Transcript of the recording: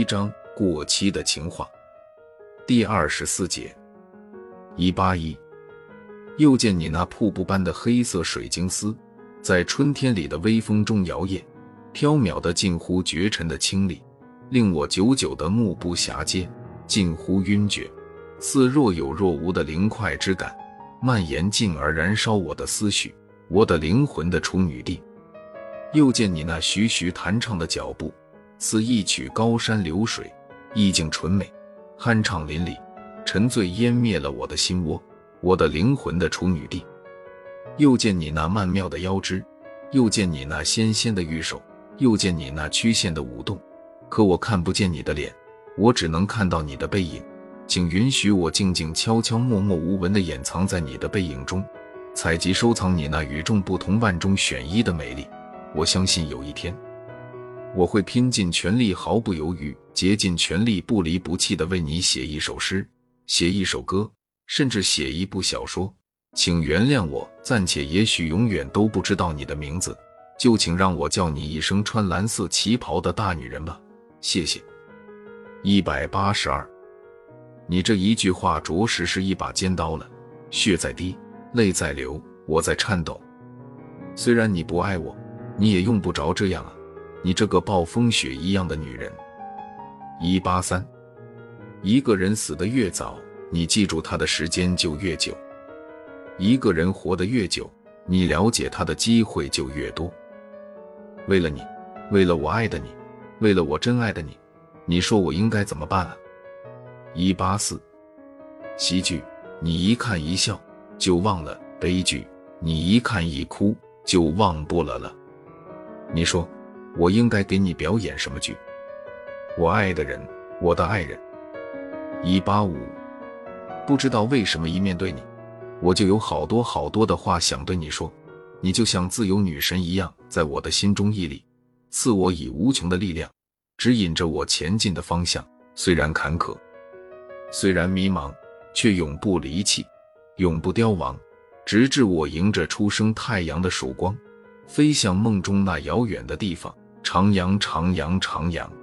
一章过期的情话，第二十四节。一八一，又见你那瀑布般的黑色水晶丝，在春天里的微风中摇曳，飘渺的近乎绝尘的清丽，令我久久的目不暇接，近乎晕厥，似若有若无的灵快之感，蔓延进而燃烧我的思绪，我的灵魂的处女地。又见你那徐徐弹唱的脚步。似一曲高山流水，意境纯美，酣畅淋漓，沉醉湮灭了我的心窝，我的灵魂的处女地。又见你那曼妙的腰肢，又见你那纤纤的玉手，又见你那曲线的舞动，可我看不见你的脸，我只能看到你的背影。请允许我静静、悄悄、默默无闻地掩藏在你的背影中，采集、收藏你那与众不同、万中选一的美丽。我相信有一天。我会拼尽全力，毫不犹豫，竭尽全力，不离不弃地为你写一首诗，写一首歌，甚至写一部小说。请原谅我暂且，也许永远都不知道你的名字，就请让我叫你一声穿蓝色旗袍的大女人吧。谢谢。一百八十二，你这一句话着实是一把尖刀了。血在滴，泪在流，我在颤抖。虽然你不爱我，你也用不着这样啊。你这个暴风雪一样的女人。一八三，一个人死得越早，你记住他的时间就越久；一个人活得越久，你了解他的机会就越多。为了你，为了我爱的你，为了我真爱的你，你说我应该怎么办啊？一八四，喜剧，你一看一笑就忘了；悲剧，你一看一哭就忘不了了。你说。我应该给你表演什么剧？我爱的人，我的爱人。一八五，不知道为什么一面对你，我就有好多好多的话想对你说。你就像自由女神一样，在我的心中屹立，赐我以无穷的力量，指引着我前进的方向。虽然坎坷，虽然迷茫，却永不离弃，永不凋亡，直至我迎着初升太阳的曙光，飞向梦中那遥远的地方。徜徉，徜徉，徜徉。